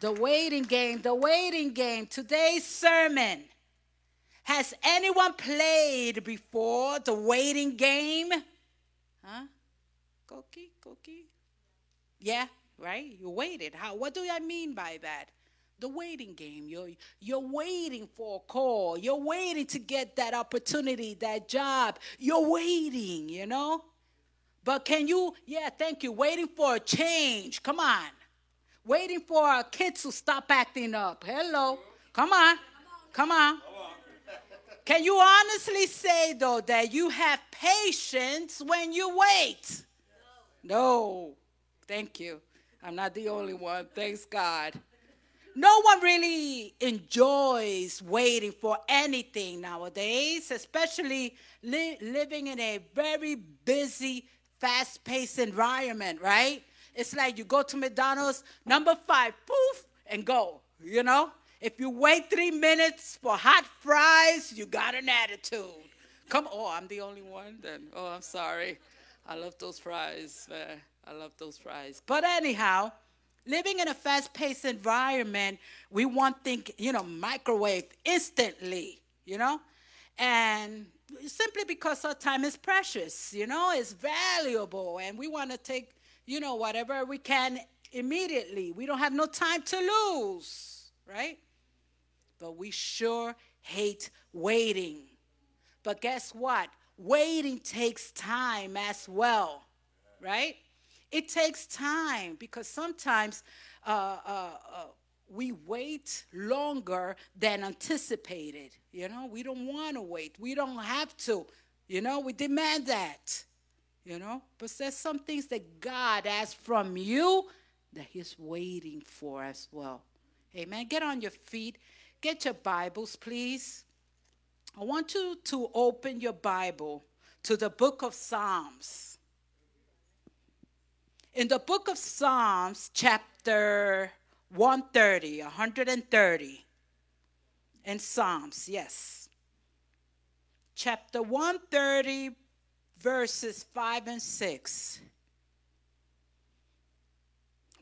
The waiting game, the waiting game. Today's sermon. Has anyone played before the waiting game? Huh? Cookie, cookie. Yeah, right? You waited. How what do I mean by that? The waiting game. You're you're waiting for a call. You're waiting to get that opportunity, that job. You're waiting, you know? But can you, yeah, thank you. Waiting for a change. Come on waiting for our kids to stop acting up. Hello. Come on. Come on. Can you honestly say, though, that you have patience when you wait? No. Thank you. I'm not the only one. Thanks God. No one really enjoys waiting for anything nowadays, especially li- living in a very busy, fast paced environment, right? It's like you go to McDonald's, number five, poof, and go, you know? If you wait three minutes for hot fries, you got an attitude. Come, oh, I'm the only one then. Oh, I'm sorry. I love those fries. man. I love those fries. But anyhow, living in a fast-paced environment, we want things, you know, microwave instantly, you know? And simply because our time is precious, you know, it's valuable, and we want to take you know, whatever we can immediately. We don't have no time to lose, right? But we sure hate waiting. But guess what? Waiting takes time as well, right? It takes time because sometimes uh, uh, uh, we wait longer than anticipated. You know, we don't want to wait. We don't have to. You know, we demand that you know. But there's some things that God asks from you that He's waiting for as well. Amen. Get on your feet. Get your Bibles, please. I want you to open your Bible to the book of Psalms. In the book of Psalms, chapter 130, 130, in Psalms, yes. Chapter 130, verses 5 and 6.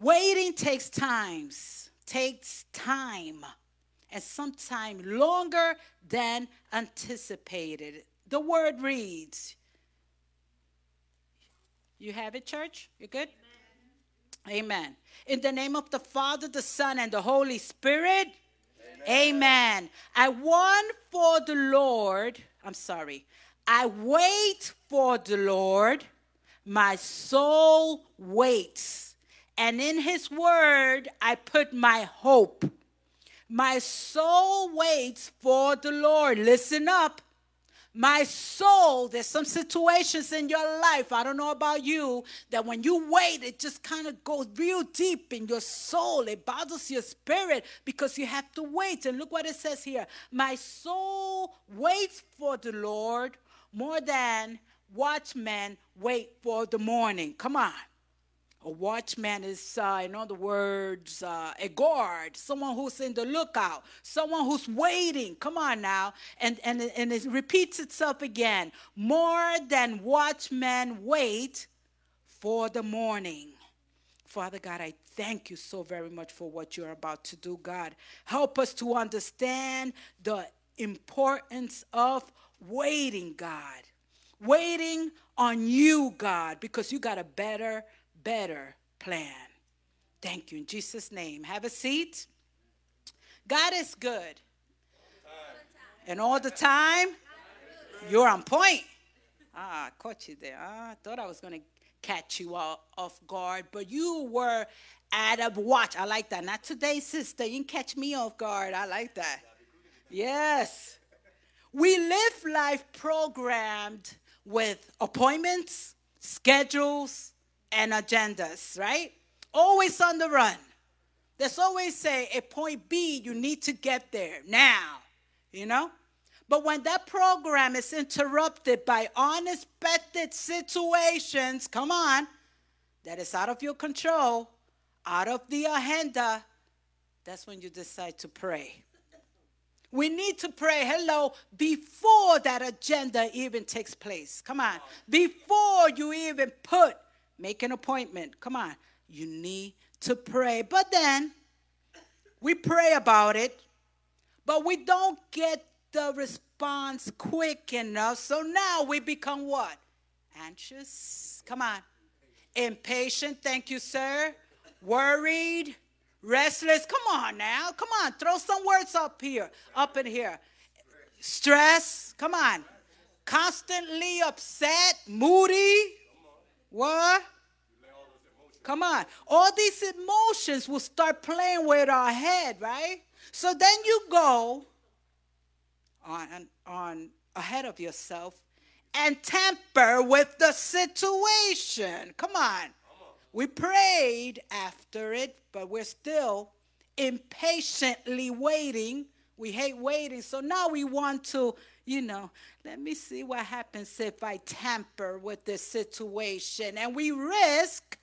Waiting takes times, takes time, and sometimes longer than anticipated. The word reads, You have it, church? You good? Amen. Amen. In the name of the Father, the Son, and the Holy Spirit. Amen. Amen. I want for the Lord, I'm sorry, I wait for the Lord, my soul waits. And in his word, I put my hope. My soul waits for the Lord. Listen up. My soul, there's some situations in your life, I don't know about you, that when you wait, it just kind of goes real deep in your soul. It bothers your spirit because you have to wait. And look what it says here My soul waits for the Lord more than watchmen wait for the morning. Come on. A watchman is, uh, in other words, uh, a guard, someone who's in the lookout, someone who's waiting. Come on now. And, and, and it repeats itself again. More than watchmen wait for the morning. Father God, I thank you so very much for what you're about to do, God. Help us to understand the importance of waiting, God. Waiting on you, God, because you got a better, better plan. Thank you. In Jesus' name. Have a seat. God is good. And all the time, you're on point. Ah, I caught you there. Ah, I thought I was going to catch you all off guard, but you were at a watch. I like that. Not today, sister. You didn't catch me off guard. I like that. Yes. We live life programmed with appointments, schedules, and agendas, right? Always on the run. There's always say a point B, you need to get there now, you know? But when that program is interrupted by unexpected situations, come on, that is out of your control, out of the agenda, that's when you decide to pray. We need to pray, hello, before that agenda even takes place. Come on. Before you even put, make an appointment. Come on. You need to pray. But then, We pray about it, but we don't get the response quick enough. So now we become what? Anxious. Come on. Impatient. Thank you, sir. Worried. Restless. Come on now. Come on. Throw some words up here. Up in here. Stress. Come on. Constantly upset. Moody. What? Come on. All these emotions will start playing with our head, right? So then you go on, on ahead of yourself and tamper with the situation. Come on. We prayed after it, but we're still impatiently waiting. We hate waiting. So now we want to, you know, let me see what happens if I tamper with this situation. And we risk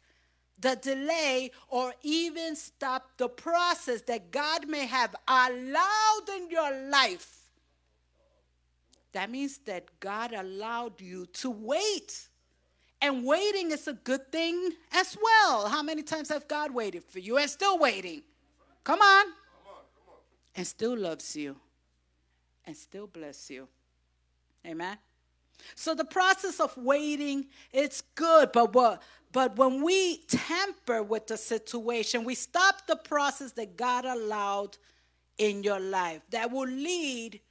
the delay or even stop the process that God may have allowed in your life that means that God allowed you to wait. And waiting is a good thing as well. How many times have God waited for you and still waiting? Come on. And still loves you and still bless you. Amen. So the process of waiting, it's good, but what but when we tamper with the situation, we stop the process that God allowed in your life that will lead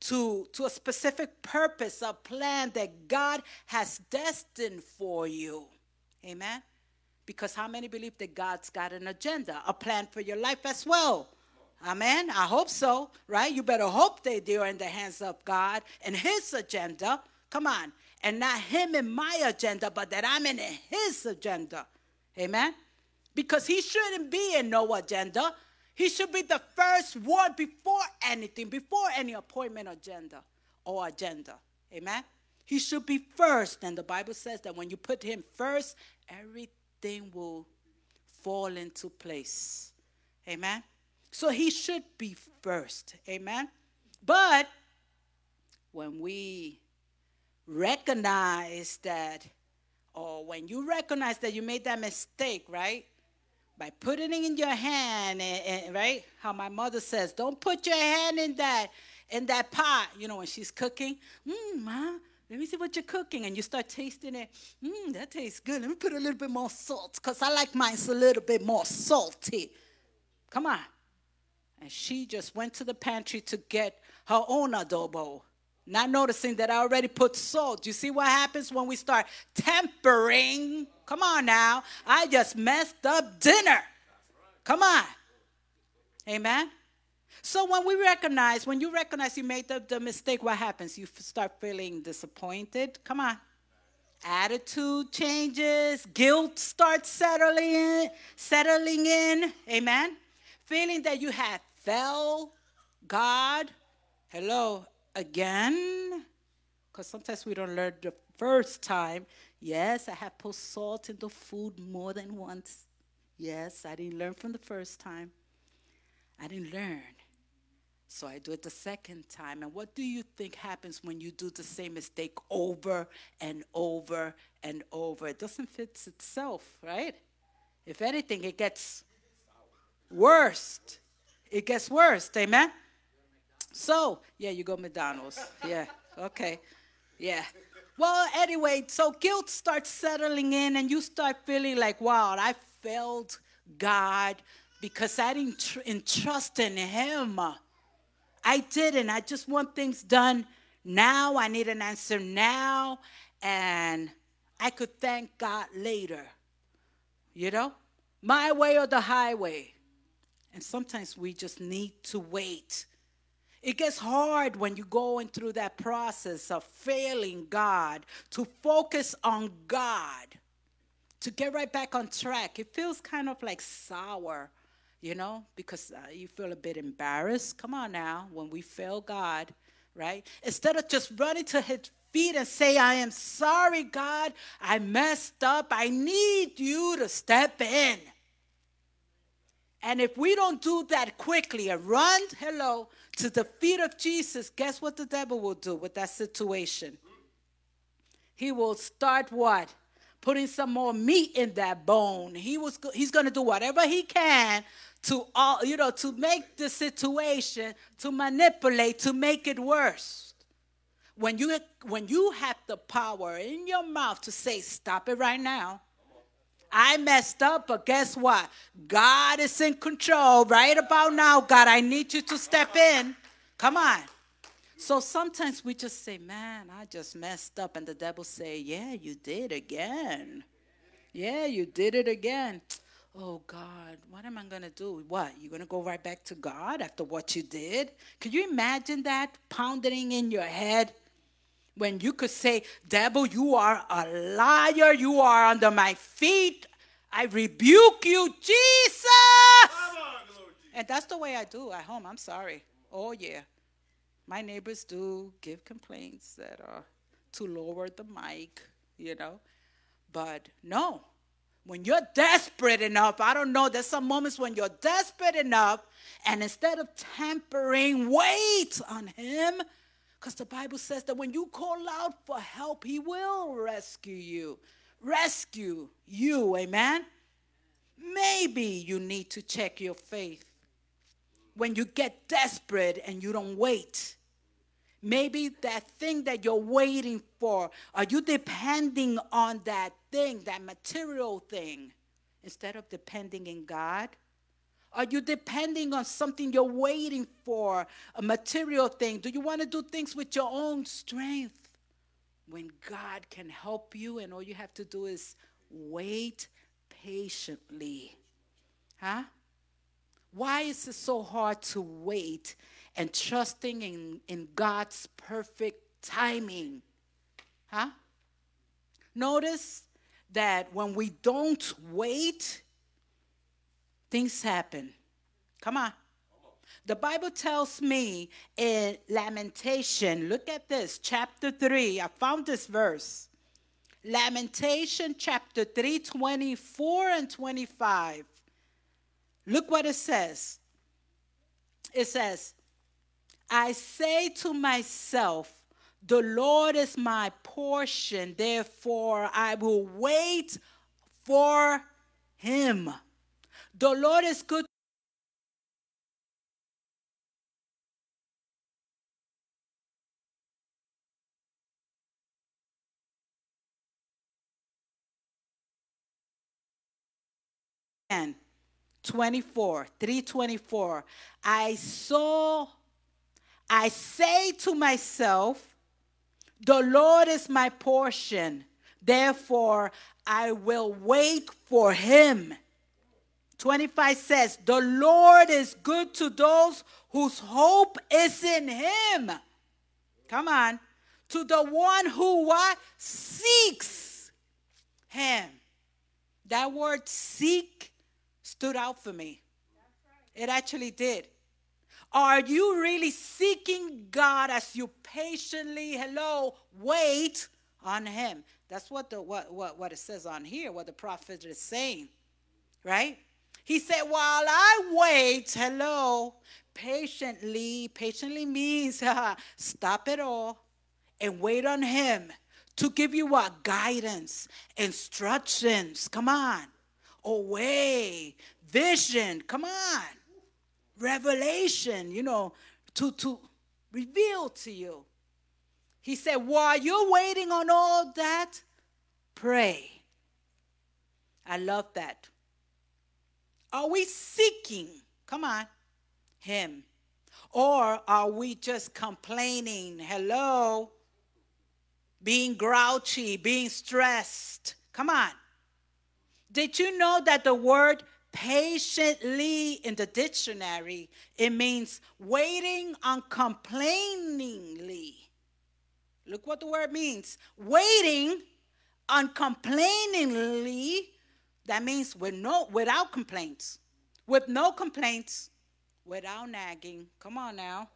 to, to a specific purpose, a plan that God has destined for you. Amen. Because how many believe that God's got an agenda, a plan for your life as well? Amen. I hope so, right? You better hope they are in the hands of God and His agenda. Come on. And not Him in my agenda, but that I'm in His agenda. Amen. Because He shouldn't be in no agenda. He should be the first one before anything, before any appointment agenda or agenda. Amen? He should be first. And the Bible says that when you put him first, everything will fall into place. Amen? So he should be first. Amen? But when we recognize that, or when you recognize that you made that mistake, right? By putting it in your hand, and, and, right? How my mother says, don't put your hand in that in that pot. You know when she's cooking, mmm, ma, let me see what you're cooking, and you start tasting it. Mmm, that tastes good. Let me put a little bit more salt, cause I like mine's a little bit more salty. Come on. And she just went to the pantry to get her own adobo not noticing that I already put salt. You see what happens when we start tempering? Come on now. I just messed up dinner. Come on. Amen. So when we recognize, when you recognize you made the, the mistake, what happens? You start feeling disappointed. Come on. Attitude changes, guilt starts settling in, settling in. Amen. Feeling that you have fell God. Hello, again, because sometimes we don't learn the first time. Yes, I have put salt in the food more than once. Yes, I didn't learn from the first time. I didn't learn. So I do it the second time. And what do you think happens when you do the same mistake over and over and over? It doesn't fix itself, right? If anything, it gets worse. It gets worse. Amen? So, yeah, you go McDonald's. Yeah, okay. Yeah. Well, anyway, so guilt starts settling in, and you start feeling like, wow, I failed God because I didn't tr- entrust in Him. I didn't. I just want things done now. I need an answer now, and I could thank God later. You know, my way or the highway. And sometimes we just need to wait it gets hard when you're going through that process of failing God to focus on God, to get right back on track. It feels kind of like sour, you know, because uh, you feel a bit embarrassed. Come on now, when we fail God, right? Instead of just running to his feet and say, I am sorry, God, I messed up. I need you to step in. And if we don't do that quickly and run, hello, to the feet of Jesus, guess what the devil will do with that situation? He will start what? Putting some more meat in that bone. He was he's going to do whatever he can to all, you know, to make the situation, to manipulate, to make it worse. When you when you have the power in your mouth to say, stop it right now. I messed up, but guess what? God is in control right about now. God, I need you to step in. Come on. So sometimes we just say, man, I just messed up. And the devil say, yeah, you did again. Yeah, you did it again. Oh God, what am I going to do? What? You're going to go right back to God after what you did? Could you imagine that pounding in your head? When you could say, Devil, you are a liar. You are under my feet. I rebuke you, Jesus. And that's the way I do at home. I'm sorry. Oh, yeah. My neighbors do give complaints that are to lower the mic, you know. But no, when you're desperate enough, I don't know, there's some moments when you're desperate enough, and instead of tampering, wait on Him. Because the Bible says that when you call out for help, He will rescue you. Rescue you, amen? Maybe you need to check your faith. When you get desperate and you don't wait, Maybe that thing that you're waiting for, are you depending on that thing, that material thing, instead of depending in God? Are you depending on something you're waiting for, a material thing? Do you want to do things with your own strength? When God can help you, and all you have to do is wait patiently. Huh? Why is it so hard to wait and trusting in, in God's perfect timing. Huh? Notice that when we don't wait, things happen. Come on. The Bible tells me in Lamentation, look at this, chapter 3. I found this verse. Lamentation chapter 3, 24 and 25. Look what it says. It says, I say to myself, the Lord is my portion, therefore I will wait for him. The Lord is good. And 24, 324. I saw I say to myself, The Lord is my portion, therefore I will wait for him. 25 says, The Lord is good to those whose hope is in him. Come on. To the one who what? Seeks him. That word seek stood out for me. It actually did. Are you really seeking God as you patiently, hello, wait on Him? That's what the what what, what it says on here, what the prophet is saying. Right? He said, while I wait, hello, patiently, patiently means stop it all and wait on him to give you what? Guidance, instructions. Come on. A way, vision. Come on revelation, you know, to, to reveal to you. He said, while you're waiting on all that, pray. I love that. Are we seeking, come on, Him? Or are we just complaining, hello, being grouchy, being stressed? Come on. Did you know that the word patiently in the dictionary, it means waiting uncomplainingly. Look what the word means. Waiting uncomplainingly, that means with no without complaints. With no complaints, without nagging. Come on now.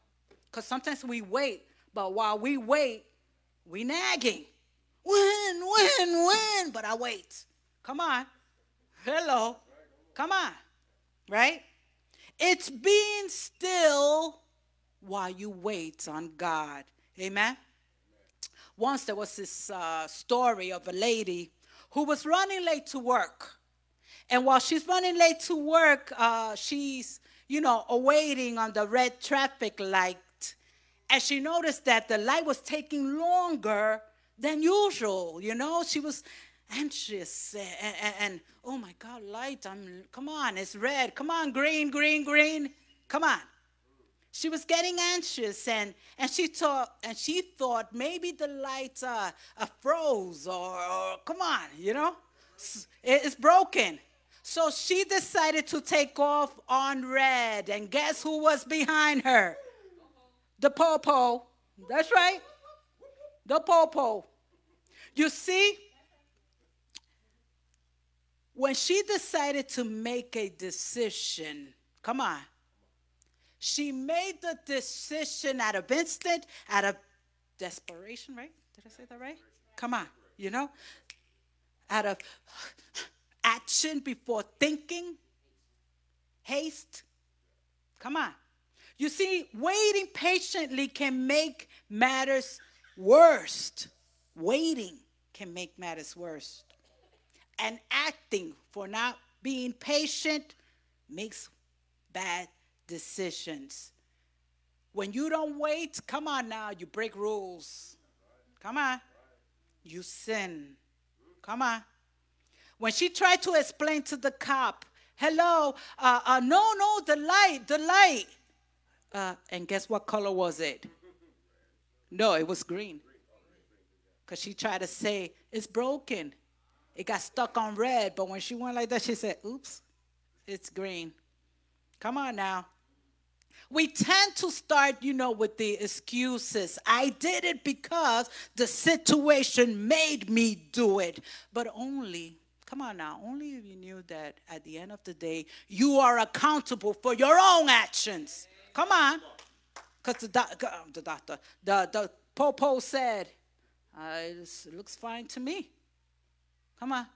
Because sometimes we wait, but while we wait, we nagging. Win, win, win. But I wait. Come on. Hello. Come on, right? It's being still while you wait on God. Amen. Once there was this uh, story of a lady who was running late to work. And while she's running late to work, uh, she's, you know, awaiting on the red traffic light. And she noticed that the light was taking longer than usual. You know, she was anxious and, and, and, oh my God, light, I'm, come on, it's red. Come on, green, green, green. Come on. She was getting anxious and, and she thought and she thought maybe the lights are, are froze or, or come on, you know, it's broken. So she decided to take off on red. And guess who was behind her? The popo. That's right. The popo. You see, when she decided to make a decision, come on, she made the decision out of instant, out of desperation, right? Did I say that right? Come on, you know, out of action before thinking, haste. Come on. You see, waiting patiently can make matters worse. Waiting can make matters worse. And acting for not being patient makes bad decisions. When you don't wait, come on now, you break rules. Come on. You sin. Come on. When she tried to explain to the cop, hello, uh, uh, no, no, the light, the light. Uh, and guess what color was it? No, it was green. Because she tried to say, it's broken. It got stuck on red. But when she went like that, she said, oops, it's green. Come on now. We tend to start, you know, with the excuses. I did it because the situation made me do it. But only Come on now, only if you knew that at the end of the day, you are accountable for your own actions. Come on. Because the, uh, the doctor, the, the popo said, uh, it looks fine to me. Come on.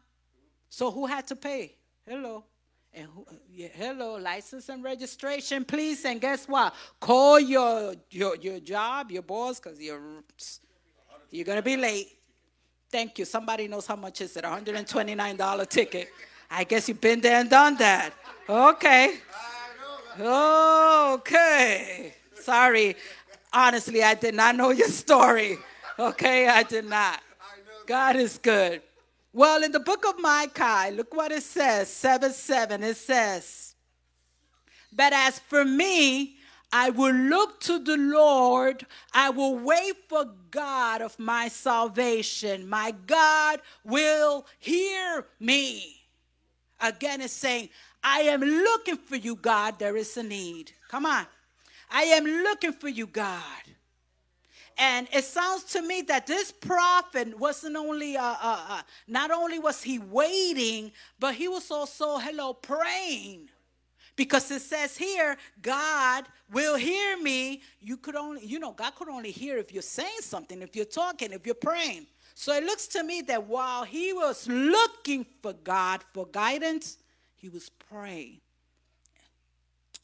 So who had to pay? Hello. And who, uh, yeah, hello, license and registration, please. And guess what? Call your your your job, your boss, because you're you're gonna be late. Thank you. Somebody knows how much is it? $129 ticket. I guess you've been there and done that. Okay. Okay. Sorry. Honestly, I did not know your story. Okay, I did not. God is good. Well, in the book of Micah, look what it says 7 7. It says, But as for me, I will look to the Lord. I will wait for God of my salvation. My God will hear me. Again, it's saying, I am looking for you, God. There is a need. Come on. I am looking for you, God. And it sounds to me that this prophet wasn't only, uh, uh, uh, not only was he waiting, but he was also, hello, praying. Because it says here, God will hear me. You could only, you know, God could only hear if you're saying something, if you're talking, if you're praying. So it looks to me that while he was looking for God for guidance, he was praying.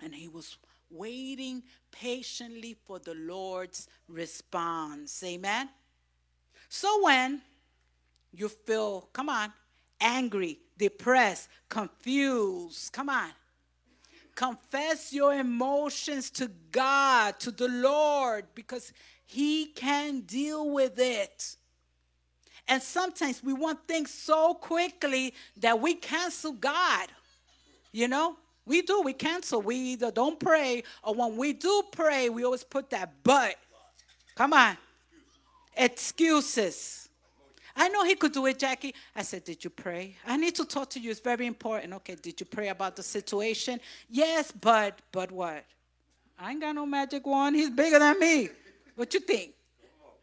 And he was waiting patiently for the Lord's response. Amen. So when you feel, come on, angry, depressed, confused, come on, Confess your emotions to God, to the Lord, because He can deal with it. And sometimes we want things so quickly that we cancel God. You know, we do, we cancel. We either don't pray, or when we do pray, we always put that but. Come on. Excuses. I know he could do it, Jackie. I said, Did you pray? I need to talk to you. It's very important. Okay, did you pray about the situation? Yes, but, but what? I ain't got no magic wand. He's bigger than me. What you think?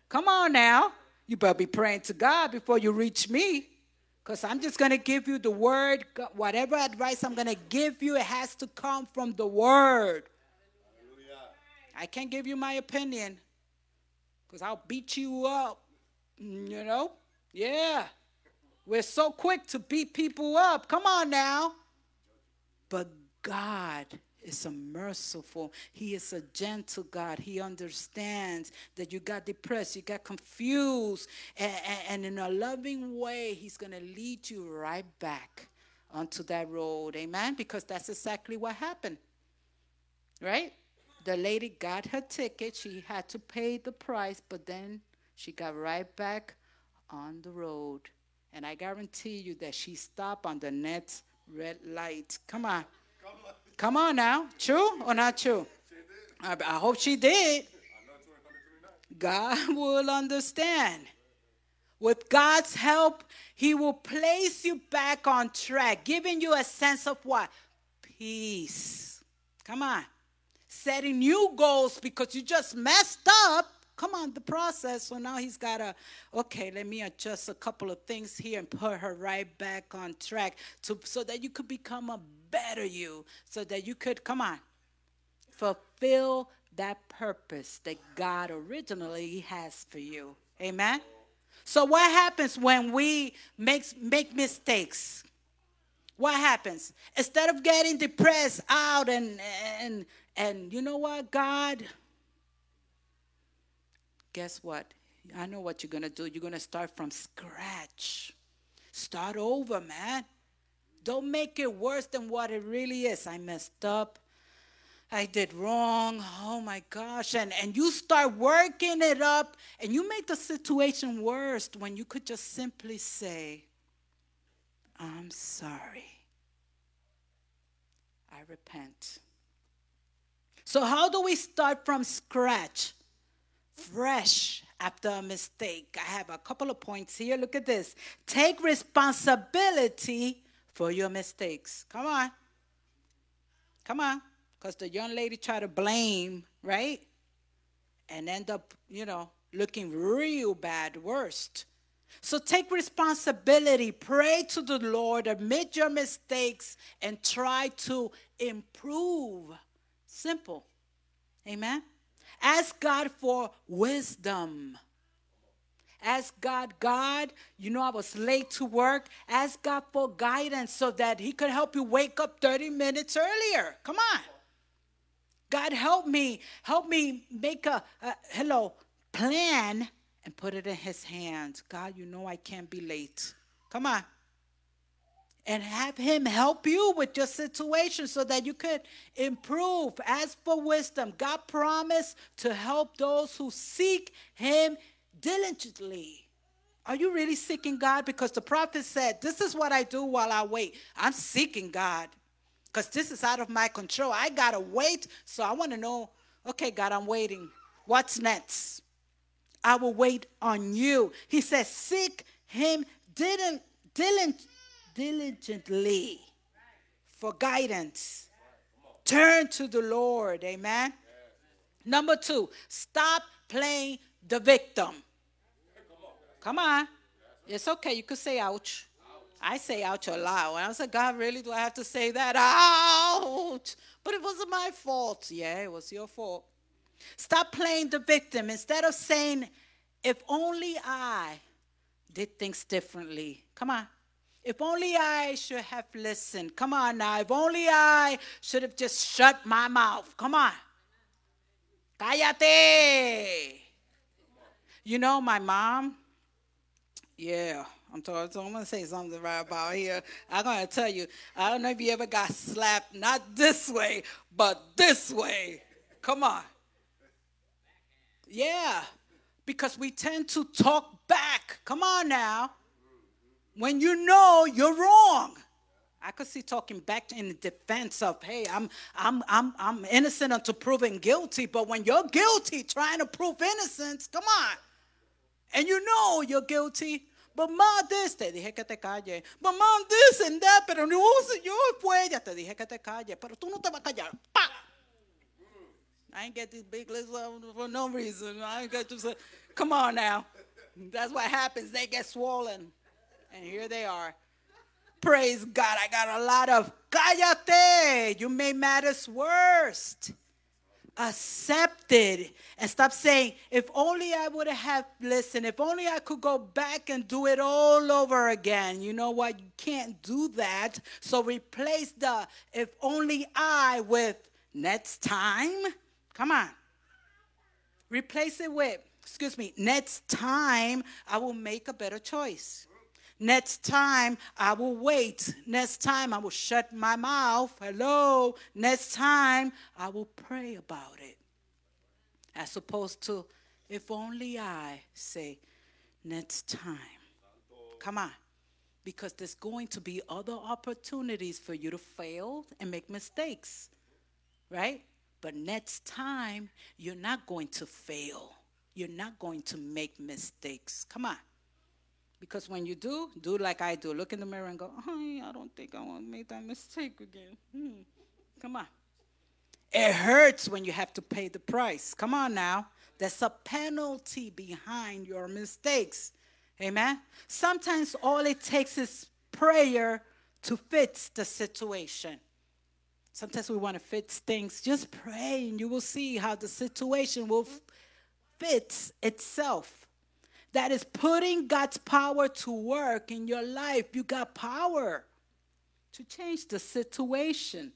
Come on now. You better be praying to God before you reach me. Because I'm just going to give you the word. Whatever advice I'm going to give you, it has to come from the word. I can't give you my opinion because I'll beat you up, you know? Yeah. We're so quick to beat people up. Come on now. But God is a merciful. He is a gentle God. He understands that you got depressed, you got confused, and, and, in a loving way, He's going to lead you right back onto that road. Amen? Because that's exactly what happened. Right? The lady got her ticket. She had to pay the price, but then she got right back on the road. And I guarantee you that she stopped on the next red light. Come on. Come on, now. True or not true? I hope she did. God will understand. With God's help, He will place you back on track, giving you a sense of what? Peace. Come on. Setting new goals because you just messed up. Come on, the process. So now he's got to, okay, let me adjust a couple of things here and put her right back on track to, so that you could become a better you, so that you could, come on, fulfill that purpose that God originally has for you. Amen? So what happens when we make, make mistakes? What happens? Instead of getting depressed out and and and you know what, God, guess what? I know what you're gonna do. You're gonna start from scratch. Start over, man. Don't make it worse than what it really is. I messed up. I did wrong. Oh my gosh. And, and you start working it up and you make the situation worse when you could just simply say, I'm sorry. I repent. So, how do we start from scratch? Fresh after a mistake. I have a couple of points here. Look at this. Take responsibility for your mistakes. Come on. Come on because the young lady tried to blame, right? And end up, you know, looking real bad, worst. So take responsibility, pray to the Lord, admit your mistakes, and try to improve. Simple. Amen. Ask God for wisdom. Ask God, God, you know I was late to work. Ask God for guidance so that He could help you wake up 30 minutes earlier. Come on. God, help me. Help me make a, a hello plan and put it in his hands. God, you know I can't be late. Come on. And have him help you with your situation so that you could improve. Ask for wisdom. God promised to help those who seek him diligently. Are you really seeking God? Because the prophet said, This is what I do while I wait. I'm seeking God because this is out of my control. I got to wait. So I want to know okay, God, I'm waiting. What's next? I will wait on you. He says, Seek him didn't, diligently for guidance. Turn to the Lord. Amen. Number two, stop playing the victim. Come on. It's okay. You could say ouch. I say ouch a lot. When I was like, God, really, do I have to say that? Ouch. But it wasn't my fault. Yeah, it was your fault. Stop playing the victim. Instead of saying, if only I did things differently. Come on. If only I should have listened. Come on now. If only I should have just shut my mouth. Come on. Cállate. You know, my mom, yeah, I'm told, so I'm gonna say something right about here. I'm gonna tell you, I don't know if you ever got slapped, not this way, but this way. Come on. Yeah, because we tend to talk back. Come on now. When you know you're wrong. I could see talking back in defense of, hey, I'm I'm I'm I'm innocent until proven guilty. But when you're guilty trying to prove innocence, come on. And you know you're guilty, But mom this, te dije que te calle. But mom this and that, pero no, yo fue, ya te dije que te calle, pero tú no te vas a callar. ¡Pah! I ain't get these big lists for no reason. I ain't got to come on now. That's what happens. They get swollen. And here they are. Praise God. I got a lot of cállate. You made matters worse accepted and stop saying, if only I would have listened, if only I could go back and do it all over again. You know what? You can't do that. So replace the if only I with next time. Come on. Replace it with, excuse me, next time I will make a better choice. Next time I will wait. Next time I will shut my mouth. Hello. Next time I will pray about it. As opposed to, if only I say, next time. Come on. Because there's going to be other opportunities for you to fail and make mistakes. Right? But next time, you're not going to fail. You're not going to make mistakes. Come on. Because when you do, do like I do. Look in the mirror and go, I don't think I want to make that mistake again. Hmm. Come on. It hurts when you have to pay the price. Come on now. There's a penalty behind your mistakes. Amen. Sometimes all it takes is prayer to fix the situation. Sometimes we want to fix things. Just pray and you will see how the situation will fit itself that is putting God's power to work in your life. You got power to change the situation.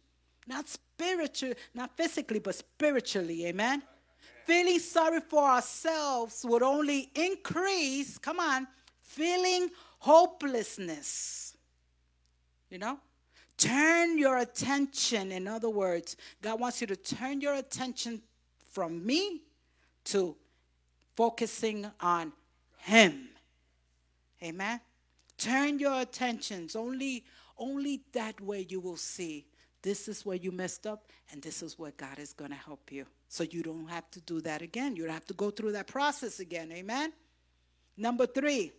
Not spiritual, not physically, but spiritually. Amen. Feeling sorry for ourselves would only increase, come on, feeling hopelessness. You know? Turn your attention, in other words, God wants you to turn your attention from me to focusing on him. Amen. Turn your attentions. Only, only that way you will see this is where you messed up, and this is where God is going to help you. So you don't have to do that again. You don't have to go through that process again. Amen. Number three,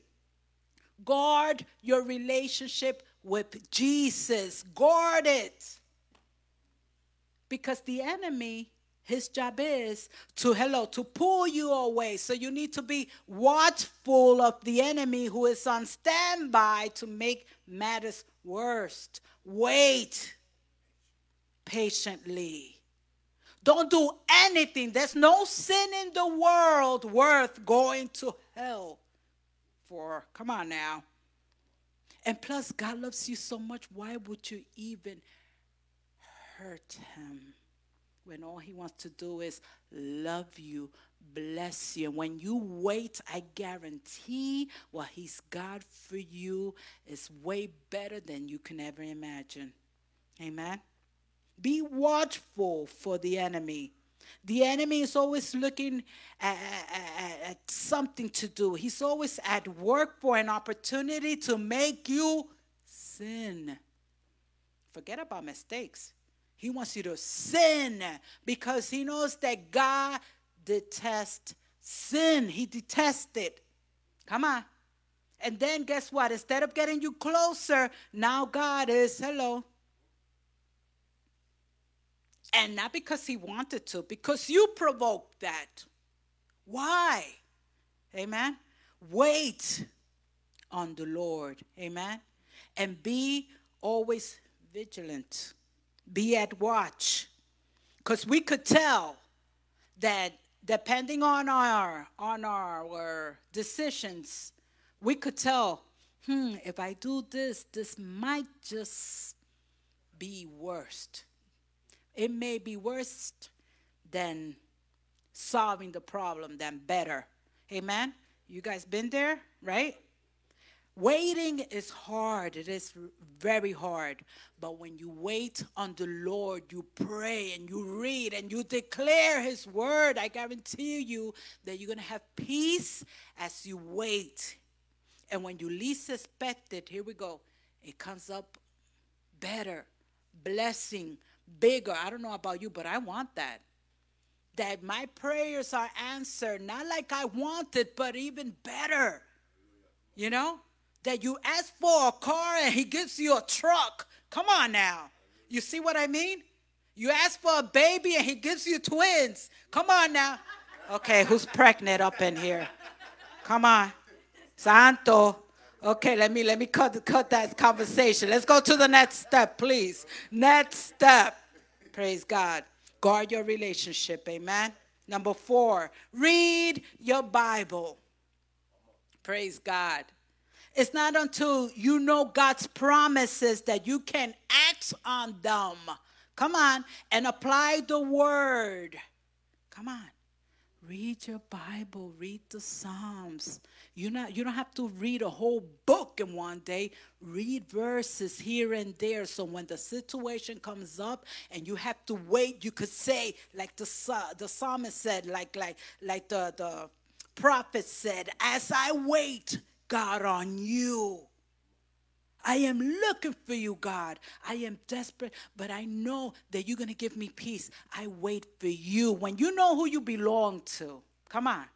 guard your relationship with Jesus. Guard it. Because the enemy his job is to, hello, to pull you away. So you need to be watchful of the enemy who is on standby to make matters worse. Wait patiently. Don't do anything. There's no sin in the world worth going to hell for. Come on now. And plus, God loves you so much. Why would you even hurt him? When all he wants to do is love you, bless you. And When you wait, I guarantee what he's got for you is way better than you can ever imagine. Amen. Be watchful for the enemy. The enemy is always looking at, at, at, something to do. He's always at work for an opportunity to make you sin. Forget about mistakes. He wants you to sin because he knows that God detests sin. He detests it. Come on. And then guess what? Instead of getting you closer, now God is, hello. And not because he wanted to, because you provoked that. Why? Amen. Wait on the Lord. Amen. And be always vigilant be at watch. Because we could tell that depending on our on our decisions, we could tell, hmm, if I do this, this might just be worst. It may be worse than solving the problem than better. Amen. You guys been there, right? Waiting is hard. It is very hard. But when you wait on the Lord, you pray and you read and you declare His word, I guarantee you that you're going to have peace as you wait. And when you least expect it, here we go, it comes up better, blessing, bigger. I don't know about you, but I want that. That my prayers are answered, not like I wanted, but even better. You know? That you ask for a car and he gives you a truck. Come on now. You see what I mean? You ask for a baby and he gives you twins. Come on now. Okay, who's pregnant up in here? Come on. Santo. Okay, let me let me cut cut that conversation. Let's go to the next step, please. Next step. Praise God. Guard your relationship. Amen. Number 4, read your Bible. Praise God. It's not until you know God's promises that you can act on them. Come on, and apply the word. Come on. Read your Bible, read the Psalms. You not you don't have to read a whole book in one day. Read verses here and there so when the situation comes up and you have to wait, you could say like the the psalmist said like like like the the prophet said, as I wait God on you. I am looking for you, God. I am desperate, but I know that you're going to give me peace. I wait for you. When you know who you belong to, come on.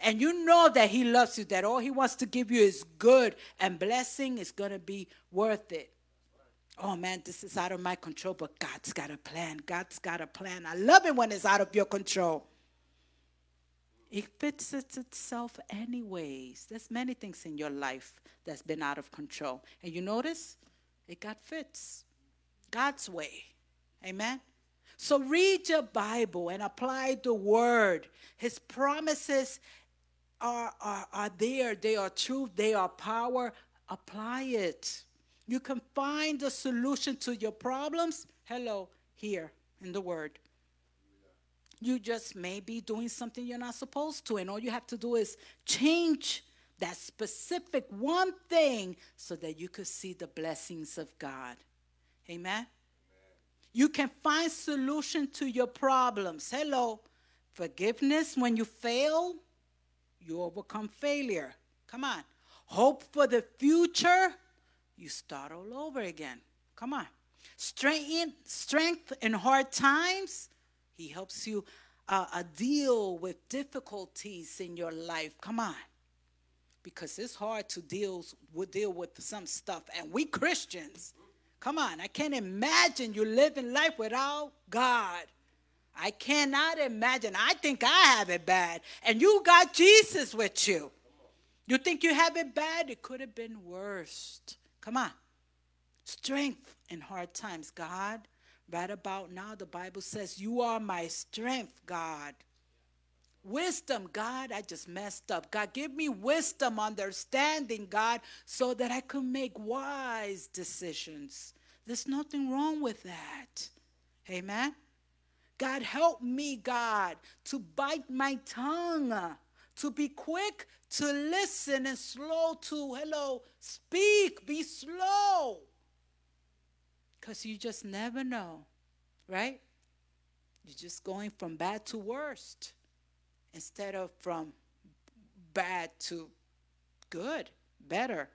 And you know that He loves you, that all He wants to give you is good and blessing is going to be worth it. Oh man, this is out of my control, but God's got a plan. God's got a plan. I love it when it's out of your control. It fits itself anyways. There's many things in your life that's been out of control. And you notice it got fits. God's way. Amen. So read your Bible and apply the word. His promises are, are, are there. They are truth. They are power. Apply it. You can find the solution to your problems. Hello, here in the word you just may be doing something you're not supposed to. And all you have to do is change that specific one thing so that you could see the blessings of God. Amen? Amen. You can find solution to your problems. Hello. Forgiveness when you fail, you overcome failure. Come on. Hope for the future, you start all over again. Come on. Strength, strength in hard times, he helps you uh, uh, deal with difficulties in your life. Come on. Because it's hard to deal deal with some stuff. And we Christians, come on, I can't imagine you living life without God. I cannot imagine. I think I have it bad. And you got Jesus with you. You think you have it bad? It could have been worse. Come on. Strength in hard times. God Right about now, the Bible says, You are my strength, God. Wisdom, God, I just messed up. God, give me wisdom, understanding, God, so that I can make wise decisions. There's nothing wrong with that. Amen. God, help me, God, to bite my tongue, to be quick to listen and slow to, hello, speak, be slow. Because you just never know, right? You're just going from bad to worst instead of from bad to good, better.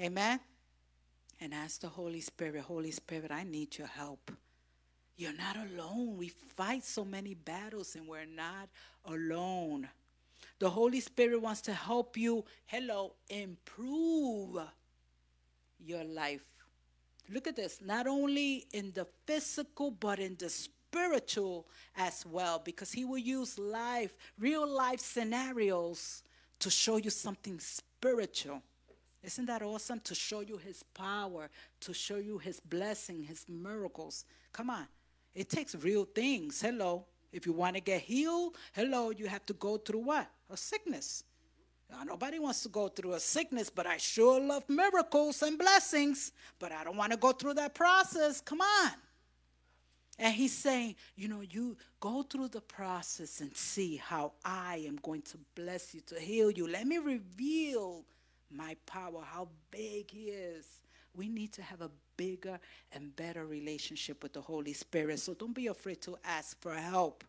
Amen? And ask the Holy Spirit, Holy Spirit, I need your help. You're not alone. We fight so many battles and we're not alone. The Holy Spirit wants to help you, hello, improve your life look at this, not only in the physical, but in the spiritual as well, because he will use life, real life scenarios to show you something spiritual. Isn't that awesome? To show you his power, to show you his blessing, his miracles. Come on. It takes real things. Hello. If you want to get healed, hello, you have to go through what? A sickness. Nobody wants to go through a sickness, but I sure love miracles and blessings, but I don't want to go through that process. Come on. And he's saying, you know, you go through the process and see how I am going to bless you, to heal you. Let me reveal my power, how big he is. We need to have a bigger and better relationship with the Holy Spirit. So don't be afraid to ask for help.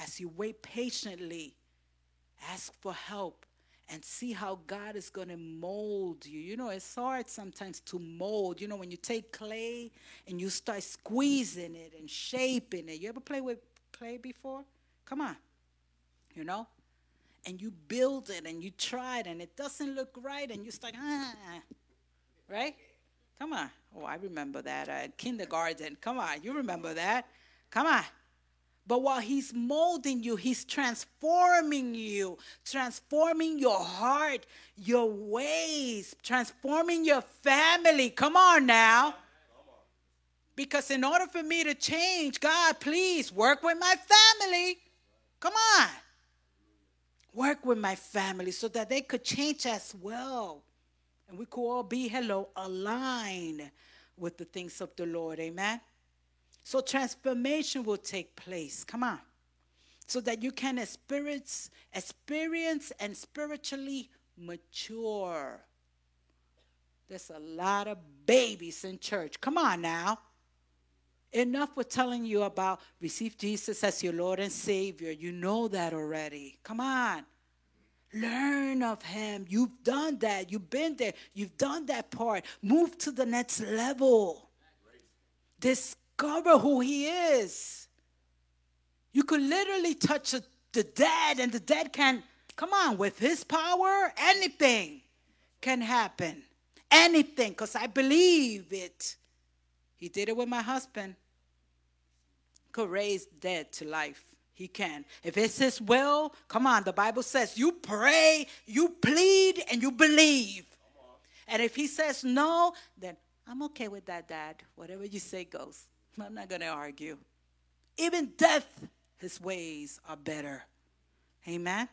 As you wait patiently, ask for help and see how God is going to mold you. You know, it's hard sometimes to mold. You know, when you take clay and you start squeezing it and shaping it. You ever play with clay before? Come on. You know? And you build it and you try it and it doesn't look right and you start, ah, right? Come on. Oh, I remember that at kindergarten. Come on. You remember that. Come on. But while He's molding you, He's transforming you, transforming your heart, your ways, transforming your family. Come on now. Because in order for me to change, God, please work with my family. Come on. Work with my family so that they could change as well. And we could all be, hello, aligned with the things of the Lord. Amen. So transformation will take place. Come on. so that you can experience, experience and spiritually mature. There's a lot of babies in church. Come on now. Enough with telling you about receive Jesus as your Lord and Savior. You know that already. Come on. Learn of Him. You've done that. You've been there. You've done that part. Move to the next level. Discover who He is. You could literally touch the dead, and the dead can, come on, with His power, anything can happen. Anything, because I believe it. He did it with my husband. Could raise dead to life. He can. If it's his will, come on, the Bible says you pray, you plead, and you believe. And if he says no, then I'm okay with that, Dad. Whatever you say goes. I'm not going to argue. Even death, his ways are better. Amen.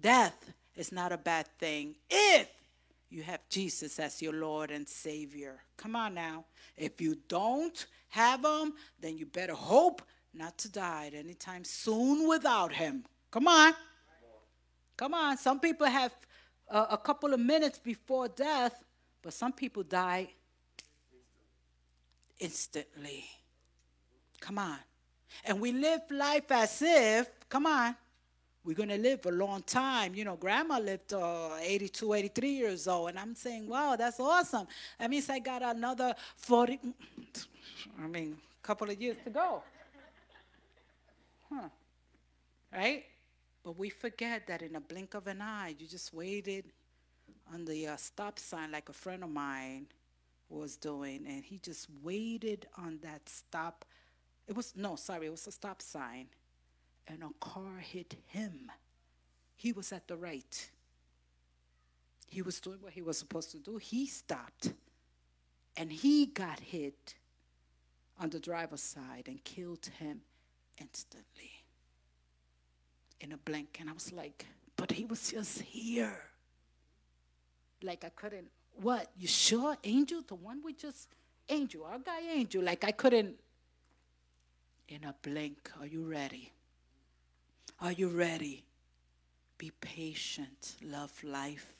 Death is not a bad thing if you have Jesus as your Lord and Savior. Come on now. If you don't have him, then you better hope not to die at any time soon without him. Come on. Come on. Some people have a, a couple of minutes before death, but some people die instantly. Come on. And we live life as if, come on, we're going to live a long time. You know, grandma lived uh, 82, 83 years old. And I'm saying, wow, that's awesome. That means I got another 40, I mean, a couple of years to go. Huh. Right? But we forget that in a blink of an eye, you just waited on the uh, stop sign like a friend of mine was doing. And he just waited on that stop. It was, no, sorry, it was a stop sign and a car hit him. He was at the right. He was doing what he was supposed to do. He stopped and he got hit on the driver's side and killed him instantly in a blink. And I was like, but he was just here. Like I couldn't, what? You sure, Angel? The one we just, Angel, our guy Angel. Like I couldn't, in a blink. Are you ready? Are you ready? Be patient. Love life.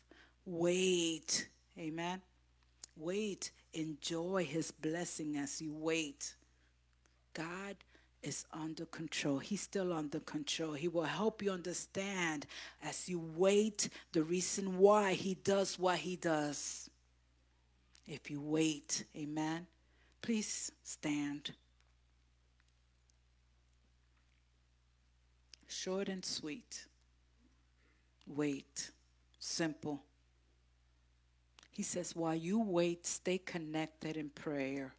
Wait. Amen. Wait. Enjoy his blessing as you wait. God is under control. He's still under control. He will help you understand as you wait the reason why he does what he does. If you wait, amen. Please stand. Short and sweet. Wait. Simple. He says, while you wait, stay connected in prayer.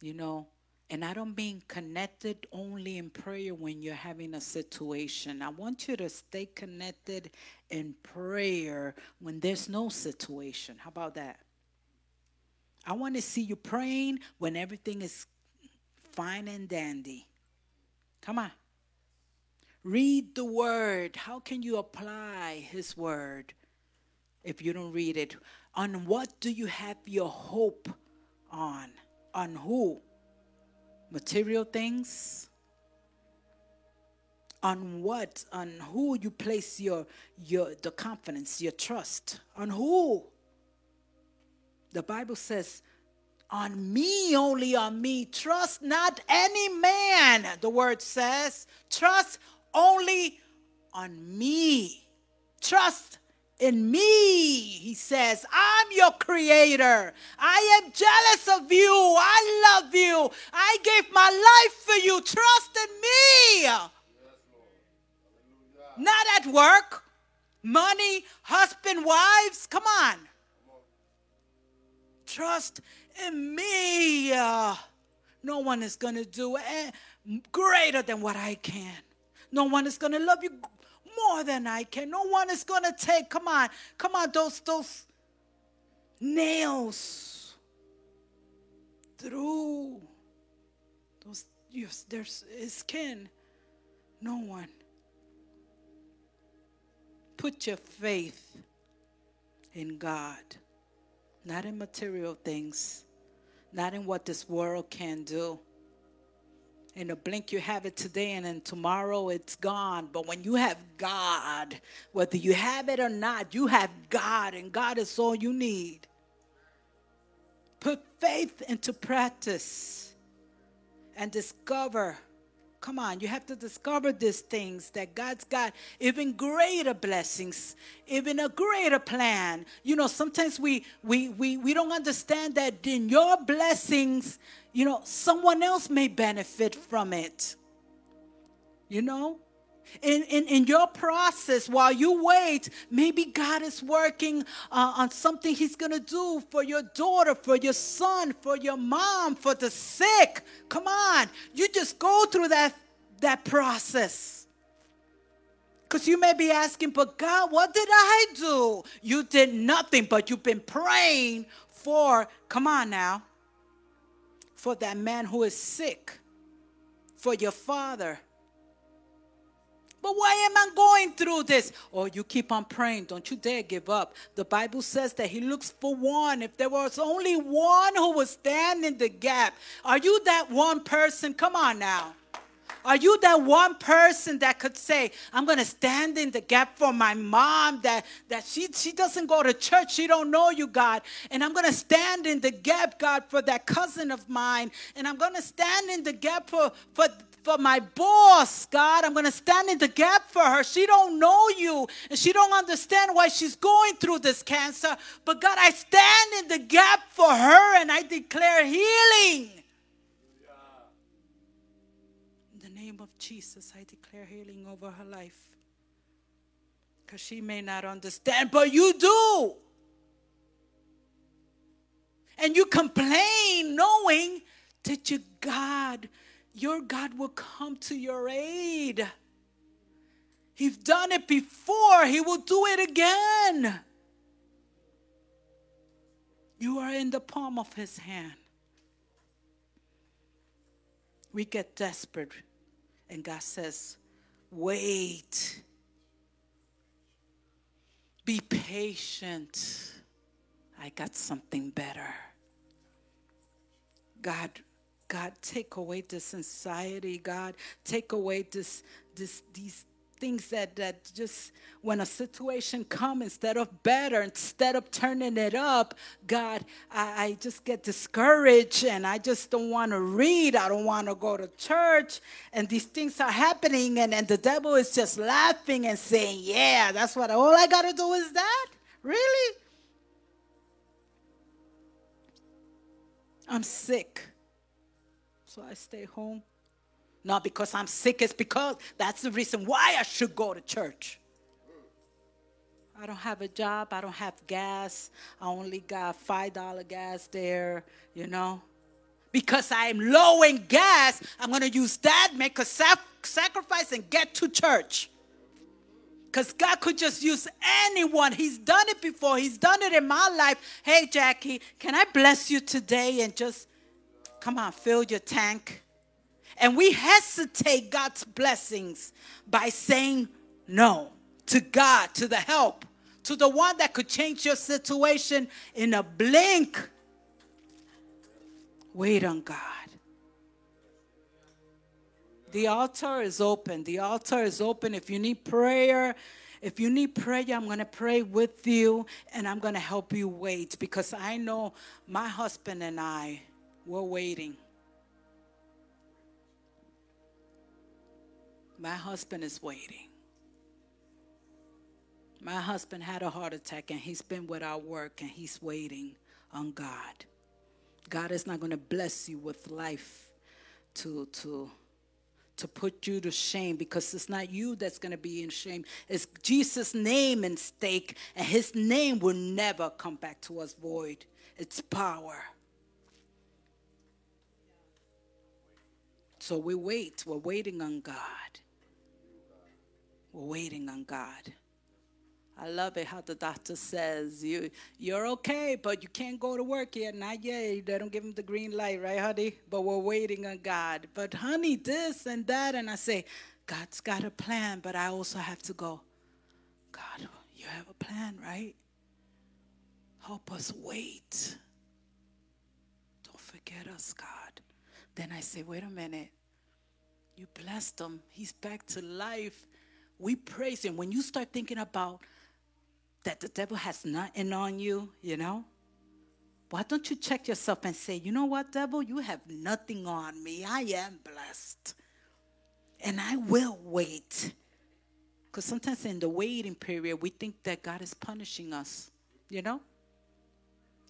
You know, and I don't mean connected only in prayer when you're having a situation. I want you to stay connected in prayer when there's no situation. How about that? I want to see you praying when everything is fine and dandy. Come on. Read the word. How can you apply his word if you don't read it? On what do you have your hope on? On who? Material things? On what? On who you place your your the confidence, your trust? On who? The Bible says, on me, only on me. Trust not any man, the word says. Trust only on me. Trust in me, he says. I'm your creator. I am jealous of you. I love you. I gave my life for you. Trust in me. Not at work, money, husband, wives. Come on. Trust in me. no one is going to do greater than what I can. No one is going to love you more than I can. No one is going to take, come on, come on, those, those nails through those, yes, there's skin. No one. Put your faith in God, not in material things, not in what this world can do. In a blink, you have it today, and then tomorrow it's gone. But when you have God, whether you have it or not, you have God, and God is all you need. Put faith into practice and discover Come on, you have to discover these things that God's got even greater blessings, even a greater plan. You know, sometimes we we we we don't understand that in your blessings, you know, someone else may benefit from it. You know? In, in, in your process while you wait, maybe God is working uh, on something He's going to do for your daughter, for your son, for your mom, for the sick. Come on. You just go through that, that process. Because you may be asking, but God, what did I do? You did nothing, but you've been praying for, come on now, for that man who is sick, for your father but why am I going through this? Oh, you keep on praying. Don't you dare give up. The Bible says that He looks for one. If there was only one who would stand in the gap, are you that one person? Come on now. Are you that one person that could say, I'm going to stand in the gap for my mom that, that she, she doesn't go to church, she don't know you, God. And I'm going to stand in the gap, God, for that cousin of mine. And I'm going to stand in the gap for, for, for my boss, God. I'm going to stand in the gap for her. She don't know you and she don't understand why she's going through this cancer. But God, I stand in the gap for her and I declare healing. In the name of Jesus, I declare healing over her life. Because she may not understand, but you do. And you complain knowing that your God your God will come to your aid. He's done it before, He will do it again. You are in the palm of His hand. We get desperate, and God says, Wait. Be patient. I got something better. God God, take away this anxiety, God. Take away this, this, these things that, that just when a situation comes, instead of better, instead of turning it up, God, I, I just get discouraged and I just don't want to read. I don't want to go to church. And these things are happening, and, and the devil is just laughing and saying, Yeah, that's what all I got to do is that? Really? I'm sick so I stay home. Not because I'm sick, it's because that's the reason why I should go to church. I don't have a job, I don't have gas, I only got $5 gas there, you know. Because I'm low in gas, I'm to use that, make a sacrifice, and get to church. Because God could just use anyone. He's done it before. He's done it in my life. Hey, Jackie, can I bless you today and just Come on, fill your tank. And we hesitate God's blessings by saying no to God, to the help, to the one that could change your situation in a blink. Wait on God. The altar is open. The altar is open. If you need prayer, if you need prayer, I'm going to pray with you and I'm going to help you wait because I know my husband and I we're waiting. My husband is waiting. My husband had a heart attack and he's been without work and he's waiting on God. God is not going to bless you with life to to to put you to shame because it's not you that's going to be in shame. It's Jesus' name in stake, and his name will never come back to us void. It's power. So we wait. We're waiting on God. We're waiting on God. I love it how the doctor says you you're okay, but you can't go to work yet. Not yet. They don't give him the green light, right, honey? But we're waiting on God. But honey, this and that, and I say, God's got a plan, but I also have to go. God, you have a plan, right? Help us wait. Don't forget us, God. Then I say, wait a minute. You blessed him. He's back to life. We praise him. When you start thinking about that the devil has nothing on you, you know, why don't you check yourself and say, you know what, devil, you have nothing on me. I am blessed. And I will wait. Because sometimes in the waiting period, we think that God is punishing us, you know?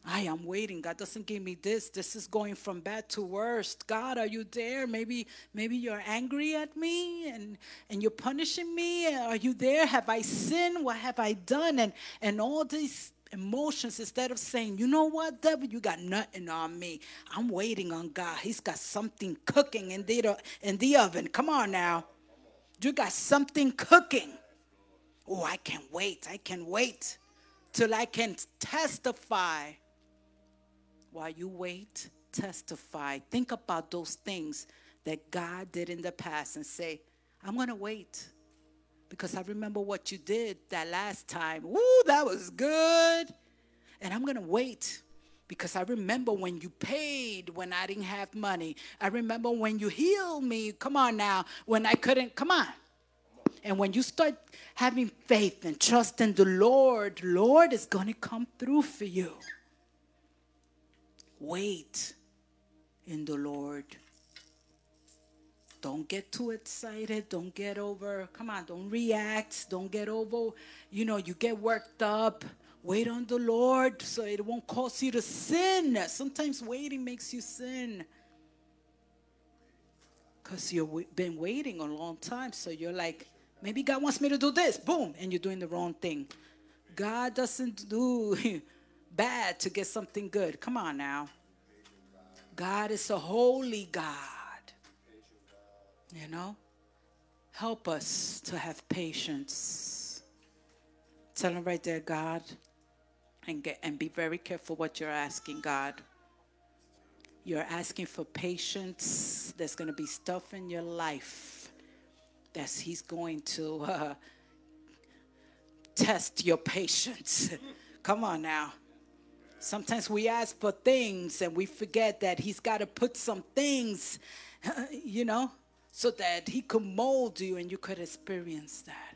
I am waiting. God doesn't give me this. This is going from bad to worst. God, are you there? Maybe maybe you're angry at me and and you're punishing me. Are you there? Have I sinned? What have I done? And and all these emotions instead of saying, "You know what, devil, you got nothing on me. I'm waiting on God. He's got something cooking in the in the oven. Come on now. You got something cooking. Oh, I can't wait. I can't wait till I can testify while you wait, testify. Think about those things that God did in the past and say, I'm going to wait because I remember what you did that last time. Woo, that was good. And I'm going to wait because I remember when you paid when I didn't have money. I remember when you healed me. Come on now, when I couldn't. Come on. And when you start having faith and trust in the Lord, Lord is going to come through for you. Wait in the Lord. Don't get too excited. Don't get over, come on, don't react. Don't get over, you know, you get worked up. Wait on the Lord so it won't cause you to sin. Sometimes waiting makes you sin. Because you've been waiting a long time. So you're like, maybe God wants me to do this. Boom. And you're doing the wrong thing. God doesn't do bad to get something good. Come on now. God is a holy God. You know? Help us to have patience. Tell him right there, God, and get and be very careful what you're asking, God. You're asking for patience. There's going to be stuff in your life that He's going to uh, test your patience. Come on now. Sometimes we ask for things and we forget that He's got to put some things, you know, so that He could mold you and you could experience that.